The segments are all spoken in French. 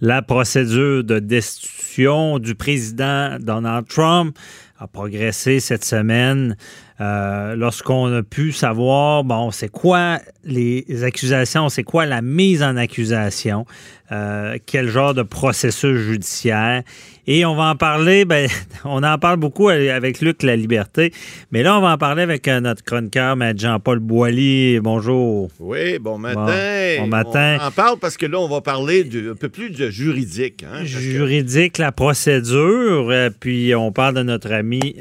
La procédure de destitution du président Donald Trump a progressé cette semaine. Euh, lorsqu'on a pu savoir, bon, c'est quoi les accusations, c'est quoi la mise en accusation, euh, quel genre de processus judiciaire. Et on va en parler, ben, on en parle beaucoup avec Luc La Liberté, mais là, on va en parler avec euh, notre chroniqueur, Jean-Paul Boilly. Bonjour. Oui, bon matin. Bon, matin. On en parle parce que là, on va parler un peu plus de juridique. Hein, juridique, la procédure, puis on parle de notre ami,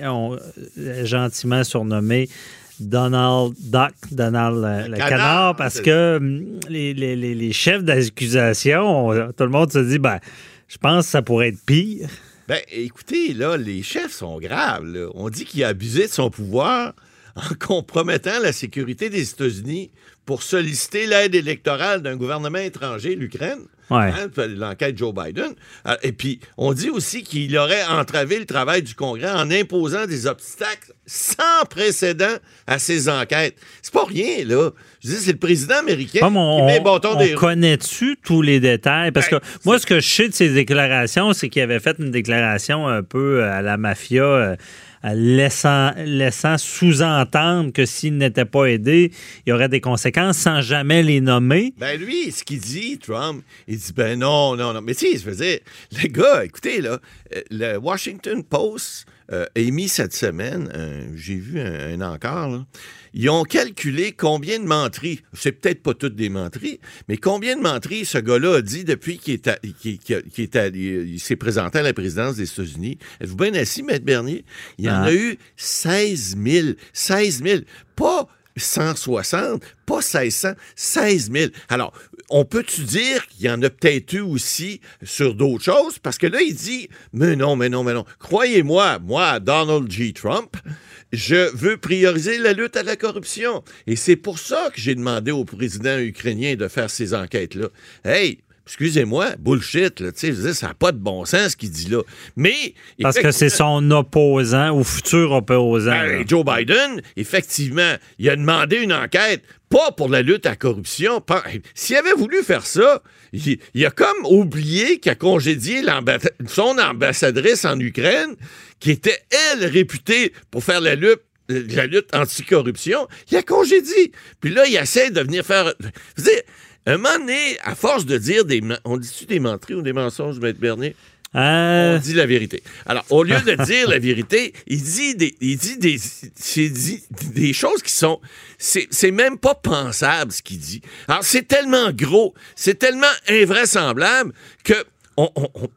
gentiment sur nommé Donald Duck, Donald le, canard, parce que hum, les, chefs d'accusation, tout le monde se dit, ben, je pense que ça pourrait être pire. Ben, écoutez, là, les chefs sont graves. On dit qu'il a abusé de son pouvoir en compromettant la sécurité des États-Unis pour solliciter l'aide électorale d'un gouvernement étranger, l'Ukraine. Hein, l'enquête Joe Biden. Euh, et puis, on dit aussi qu'il aurait entravé le travail du Congrès en imposant des obstacles sans précédent à ces enquêtes. C'est pas rien, là. Je dis, c'est le président américain qui met bon ton on connaît-tu tous les détails? Parce ben, que moi, ce que je sais de ses déclarations, c'est qu'il avait fait une déclaration un peu à la mafia. Euh, laissant, laissant sous-entendre que s'il n'était pas aidé, il y aurait des conséquences sans jamais les nommer. Ben lui, ce qu'il dit, Trump, il dit ben non, non, non. Mais si, je veux dire, les gars, écoutez, là, euh, le Washington Post euh, a émis cette semaine, j'ai vu un, encore, là, ils ont calculé combien de menteries, c'est peut-être pas toutes des menteries, mais combien de menteries ce gars-là a dit depuis qu'il s'est présenté à la présidence des États-Unis. Êtes-vous bien assis, Maître Bernier? Il y en ah. a eu 16 000. 16 000. Pas 160, pas 1600, 16 000. Alors, on peut-tu dire qu'il y en a peut-être eu aussi sur d'autres choses? Parce que là, il dit, mais non, mais non, mais non. Croyez-moi, moi, Donald J. Trump, je veux prioriser la lutte à la corruption. Et c'est pour ça que j'ai demandé au président ukrainien de faire ces enquêtes-là. Hey, excusez-moi, bullshit, là, tu sais, ça n'a pas de bon sens ce qu'il dit là. Mais. Parce que c'est son opposant ou futur opposant. Ben, Joe Biden, effectivement, il a demandé une enquête, pas pour la lutte à la corruption. S'il avait voulu faire ça, il, a comme oublié qu'il a congédié son ambassadrice en Ukraine, qui était, elle, réputée pour faire la lutte la lutte anticorruption, il a congédié. Puis là, il essaie de venir faire... Vous un moment donné, à force de dire des. On dit-tu des menteries ou des mensonges, Maître Bernier? Euh. On dit la vérité. Alors, au lieu de dire la vérité, il dit des, il dit des, dit des choses qui sont. C'est même pas pensable ce qu'il dit. Alors, c'est tellement gros, c'est tellement invraisemblable que. On,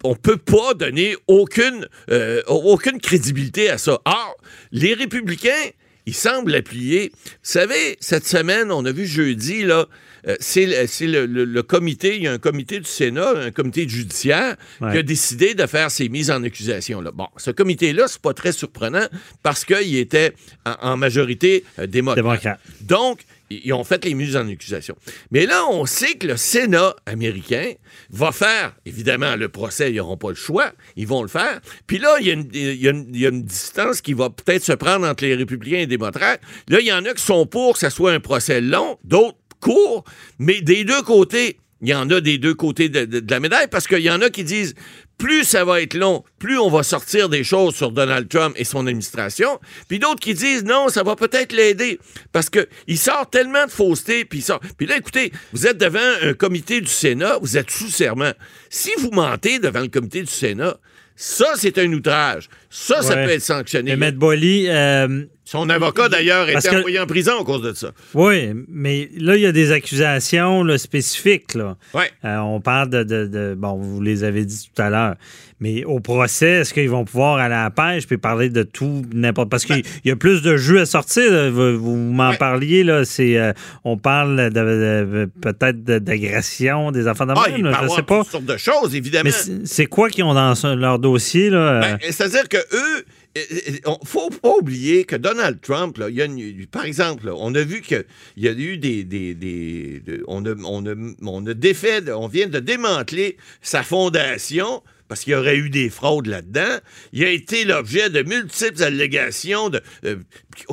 on, peut pas donner aucune, euh, aucune crédibilité à ça. Or, les républicains, ils semblent l'appuyer. Vous savez, cette semaine, on a vu jeudi, là, euh, c'est le, comité, il y a un comité du Sénat, un comité judiciaire, qui a décidé de faire ces mises en accusation. Là. Bon, ce comité-là, c'est pas très surprenant parce qu'il était en, majorité euh, démocrate. Donc, ils ont fait les mises en accusation. Mais là, on sait que le Sénat américain va faire, évidemment, le procès, ils n'auront pas le choix, ils vont le faire. Puis là, il y, a une, distance qui va peut-être se prendre entre les républicains et les démocrates. Là, il y en a qui sont pour que ce soit un procès long, d'autres court, mais des deux côtés, il y en a des deux côtés de, la médaille parce qu'il y en a qui disent plus ça va être long, plus on va sortir des choses sur Donald Trump et son administration. Puis d'autres qui disent non, ça va peut-être l'aider parce que il sort tellement de fausseté. Puis sort. Puis là, écoutez, vous êtes devant un comité du Sénat, vous êtes sous serment. Si vous mentez devant le comité du Sénat, ça, c'est un outrage. Ça, ça peut être sanctionné. Mais M. Bolly... Euh, Son avocat, d'ailleurs, était envoyé en prison à cause de ça. Oui, mais là, il y a des accusations spécifiques. Là. Ouais. Euh, on parle de, Bon, vous les avez dit tout à l'heure. Mais au procès, est-ce qu'ils vont pouvoir aller à la pêche puis parler de tout, n'importe... Parce qu'il y a plus de jeux à sortir. Vous, m'en parliez, là. C'est, euh, on parle de, peut-être d'agression, des enfants de ah, même, Je sais pas. sortes de choses, évidemment. Mais c'est quoi qu'ils ont dans leur dossier, là? Ben, c'est-à-dire que eux, ne faut pas oublier que Donald Trump, là, il a par exemple, on a vu qu'il y a eu des. des, on, a, on, a, on a défait, on vient de démanteler sa fondation parce qu'il y aurait eu des fraudes là-dedans. Il a été l'objet de multiples allégations de, euh,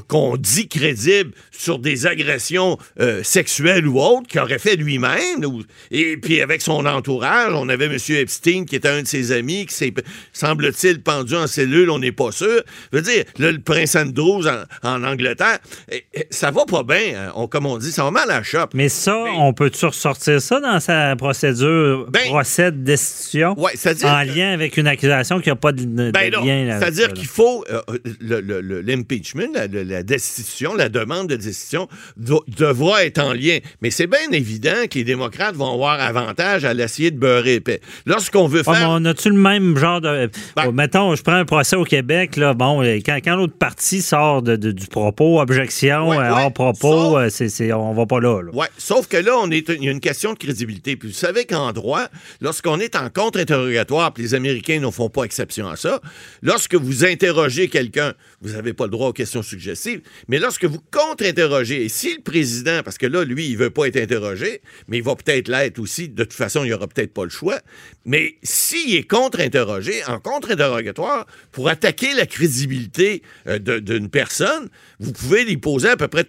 qu'on dit crédibles sur des agressions euh, sexuelles ou autres qu'il aurait fait lui-même. Et puis avec son entourage, on avait M. Epstein qui était un de ses amis qui s'est, semble-t-il, pendu en cellule, on n'est pas sûr. Je veux dire, le prince Andrews en, Angleterre, ça va pas bien, hein. on, comme on dit, ça va mal à la chope. Mais ça, on peut-tu ressortir ça dans sa procédure, ben, procès de destitution? Ouais, en lien avec une accusation qui n'a pas de, ben lien C'est-à-dire qu'il faut euh, l'impeachment, la, destitution, la demande de destitution devra être en lien. Mais c'est bien évident que les démocrates vont avoir avantage à l'essayer de beurrer épais. Lorsqu'on veut faire... on a-tu le même genre de... Ben oh, mettons, je prends un procès au Québec, là, bon, quand, quand l'autre partie sort de, du propos, objection, euh, hors propos, euh, c'est, on va pas là. Oui, sauf que là, on est, il y a une question de crédibilité. Puis vous savez qu'en droit, lorsqu'on est en contre-interrogatoire, les Américains ne font pas exception à ça, lorsque vous interrogez quelqu'un, vous n'avez pas le droit aux questions suggestives, mais lorsque vous contre-interrogez, et si le président, parce que là, lui, il veut pas être interrogé, mais il va peut-être l'être aussi, de toute façon, il n'y aura peut-être pas le choix, mais s'il est contre-interrogé, en contre-interrogatoire, pour attaquer la crédibilité euh, d'une personne, vous pouvez lui poser à peu près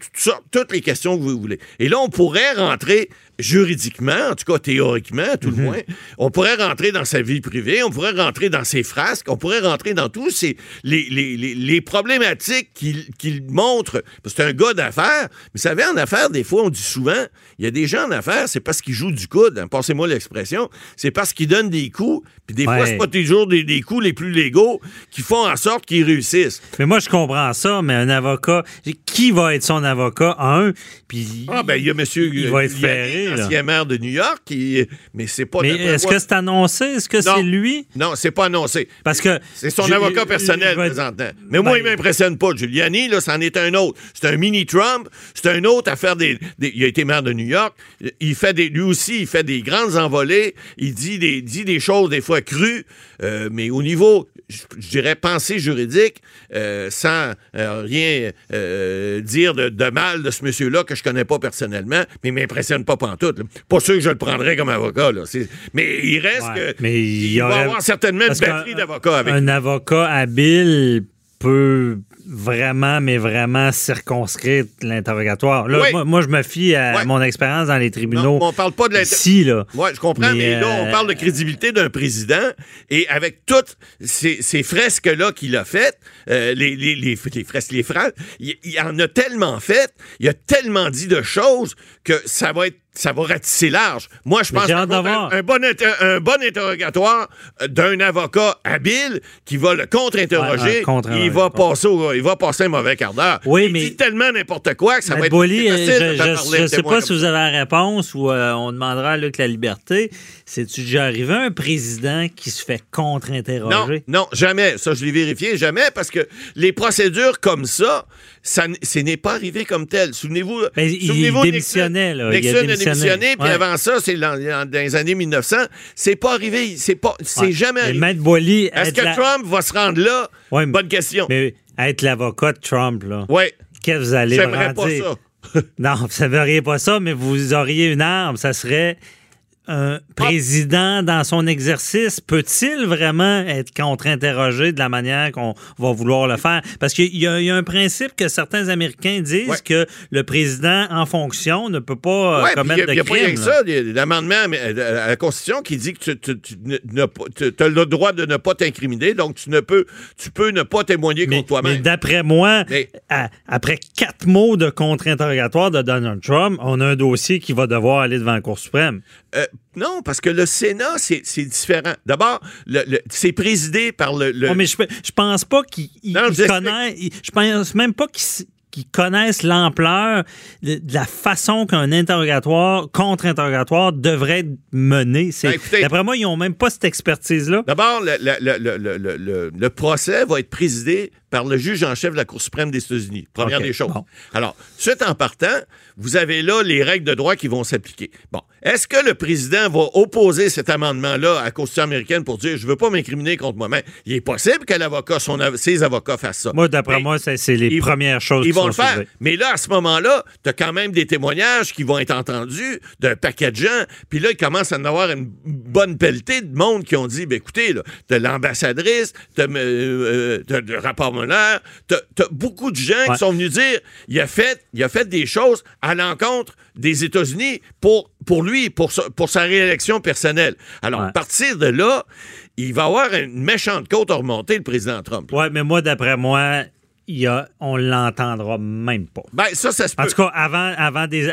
toutes les questions que vous voulez. Et là, on pourrait rentrer juridiquement, en tout cas théoriquement, tout le mhm. moins, on pourrait rentrer dans sa vie privée, on pourrait rentrer dans ses frasques, on pourrait rentrer dans tous ces, les, les, les, problématiques qu'il montre. Parce que c'est un gars d'affaires. Mais vous savez, en affaires, des fois, on dit souvent, il y a des gens en affaires, c'est parce qu'ils jouent du coude, hein, passez-moi l'expression, c'est parce qu'ils donnent des coups, puis des fois, c'est pas toujours des, des, coups les plus légaux qui font en sorte qu'ils réussissent. Mais moi, je comprends ça, mais un avocat, qui va être son avocat? Un, puis... Ah, ben, il y a monsieur... Il va être ferré ancien maire de New York, qui, mais c'est pas. Mais est-ce que c'est annoncé? Est-ce que c'est lui? Non, c'est pas annoncé. Parce que c'est son avocat personnel présentement. Mais moi, il ben- m'impressionne pas. Giuliani, là, c'en est un autre. C'est un mini Trump. C'est un autre à faire des, Il a été maire de New York. Il fait des. Lui aussi, il fait des grandes envolées. Il dit des, dit des choses des fois crues, euh, mais au niveau, je, dirais, pensée juridique, euh, sans euh, rien dire de, de, mal de ce monsieur-là que je connais pas personnellement, mais il m'impressionne pas pantoute. Pas sûr que je le prendrais comme avocat. Mais il reste que. Mais il, va avoir certainement une batterie d'avocats avec. Un avocat habile peut vraiment, mais vraiment circonscrire l'interrogatoire. moi, je me fie à mon expérience dans les tribunaux. on parle pas de ici, là. Oui, je comprends, mais, là, on euh, parle de crédibilité d'un président et avec toutes ces, fresques-là qu'il a faites, euh, les, les, les, fresques, les phrases, il, il en a tellement fait, il a tellement dit de choses que ça va être ça va ratisser large. Moi, je pense qu'un un, bon, un bon interrogatoire euh, d'un avocat habile qui va le contre-interroger, il, va passer il va passer un mauvais quart d'heure. Oui, il mais dit tellement n'importe quoi que ça va être Bolly, Je ne sais pas si vous avez la réponse ou euh, on demandera à Luc la liberté. C'est-tu déjà arrivé un président qui se fait contre-interroger? Non, non, jamais. Ça, je l'ai vérifié, jamais, parce que les procédures comme ça, ça ce n'est pas arrivé comme tel. Souvenez-vous. Ben, il démissionnait, là. Nixon a démissionné, puis avant ça, c'est dans, les années 1900. C'est pas arrivé. C'est pas, c'est jamais arrivé. Est-ce que Trump va se rendre là? Bonne question. Mais être l'avocat de Trump, là. Oui. Qu'est-ce que vous allez J'aimerais pas ça. non, vous ne pas ça, mais vous auriez une arme. Ça serait un président dans son exercice peut-il vraiment être contre-interrogé de la manière qu'on va vouloir le faire? Parce qu'il y, a un principe que certains Américains disent que le président en fonction ne peut pas euh, commettre de crime. Il n'y a, pas rien que ça. L'amendement à la Constitution qui dit que tu, as le droit de ne pas t'incriminer, donc tu ne peux, tu peux ne pas témoigner contre toi-même. Mais d'après moi, après quatre mots de contre-interrogatoire de Donald Trump, on a un dossier qui va devoir aller devant la Cour suprême. Euh, non, parce que le Sénat, c'est différent. D'abord, c'est présidé par le. Oh, mais je, je pense pas qu'il connaît. Je pense même pas qu'il qui connaissent l'ampleur de, la façon qu'un interrogatoire, contre-interrogatoire devrait être mené. Ben, d'après moi, ils n'ont même pas cette expertise-là. D'abord, le, le, procès va être présidé par le juge en chef de la Cour suprême des États-Unis. Première des choses. bon. Alors, suite en partant, vous avez là les règles de droit qui vont s'appliquer. Bon, est-ce que le président va opposer cet amendement-là à la Constitution américaine pour dire je veux pas m'incriminer contre moi-même? Il est possible que l'avocat, son av- ses avocats fassent ça. Moi, d'après moi, c'est les ils- premières choses Ils qui vont sont le faire. soulevées. Mais là, à ce moment-là, tu as quand même des témoignages qui vont être entendus d'un paquet de gens. Puis là, il commence à en avoir une bonne pelletée de monde qui ont dit ben écoutez, tu as l'ambassadrice, tu as le rapport Muller, tu as beaucoup de gens Ouais. qui sont venus dire il a, fait, il a fait des choses à l'encontre des États-Unis pour, pour lui, pour sa, pour sa réélection personnelle. Alors, Ouais. à partir de là, il va avoir une méchante côte à remonter, le président Trump. Oui, mais moi, d'après moi, il y a, on l'entendra même pas. Ben, ça, ça se peut. En tout cas, avant, avant, des,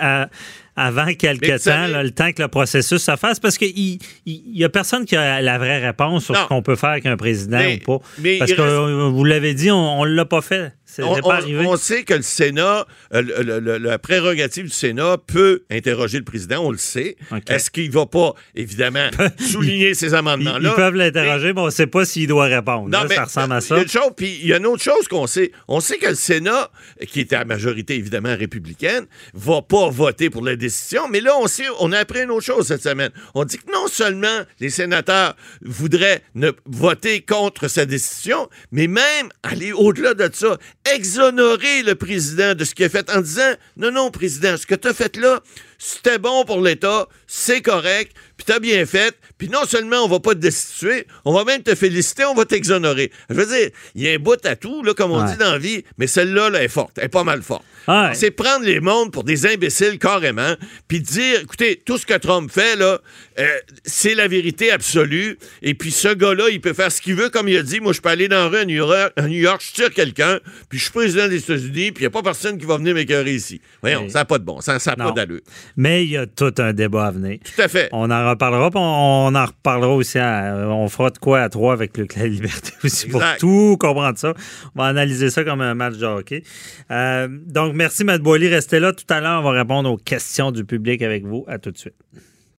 avant vous temps, là, le temps que le processus se fasse, parce qu'il il, il y a personne qui a la vraie réponse sur Non. ce qu'on peut faire avec un président Mais- ou pas. mais parce que reste- euh, vous l'avez dit, on ne l'a pas fait. On, c'est pas on- arrivé. on sait que le Sénat, euh, le- la prérogative du Sénat peut interroger le président, on le sait. Est-ce qu'il va pas, évidemment, souligner ces ils, ils amendements-là? peuvent l'interroger, mais on ne sait pas s'il doit répondre. Non, Là, mais ça ressemble à il y ça. a une chose, puis il y a une autre chose qu'on sait. On sait que le Sénat, qui était à majorité évidemment républicaine, va pas voter pour la décision. Mais là, on sait, on a appris une autre chose cette semaine. On dit que non seulement les sénateurs voudraient ne voter contre sa décision, mais même aller au-delà de ça, exonérer le président de ce qu'il a fait en disant non, non, président, ce que tu as fait là, c'était bon pour l'État, c'est correct, puis t'as bien fait, puis non seulement on va pas te destituer, on va même te féliciter, on va t'exonérer. Je veux dire, il y a un bout à tout, là, comme on Ouais. dit dans la vie, mais celle-là, là, est forte, elle est pas mal forte. Ouais. C'est prendre les mondes pour des imbéciles carrément, puis dire, écoutez, tout ce que Trump fait, là, euh, c'est la vérité absolue, et puis ce gars-là, il peut faire ce qu'il veut, comme il a dit, moi, je peux aller dans la rue à New York, à New York je tire quelqu'un, puis je suis président des États-Unis, puis il n'y a pas personne qui va venir m'écœurer ici. Voyons, ça n'a pas de bon, ça n'a pas d'allure. Mais il y a tout un débat à venir. Tout à fait. On en reparlera, puis on, on en reparlera aussi. à- on fera de quoi à trois avec Luc La Liberté aussi pour tout comprendre ça. On va analyser ça comme un match de hockey. Euh, donc, merci, Matt Boily. Restez là. Tout à l'heure, on va répondre aux questions du public avec vous. À tout de suite.